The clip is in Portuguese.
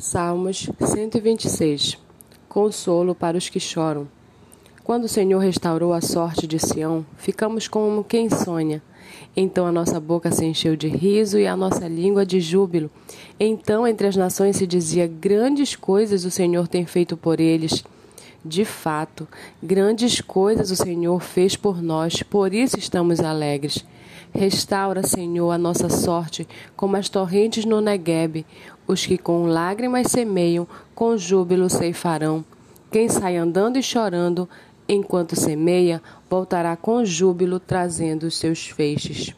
Salmos 126 Consolo para os que choram. Quando o Senhor restaurou a sorte de Sião, ficamos como quem sonha. Então a nossa boca se encheu de riso e a nossa língua de júbilo. Então entre as nações se dizia: Grandes coisas o Senhor tem feito por eles. De fato, grandes coisas o Senhor fez por nós, por isso estamos alegres. Restaura, Senhor, a nossa sorte, como as torrentes no Neguebe. Os que com lágrimas semeiam, com júbilo ceifarão. Quem sai andando e chorando, enquanto semeia, voltará com júbilo, trazendo os seus feixes.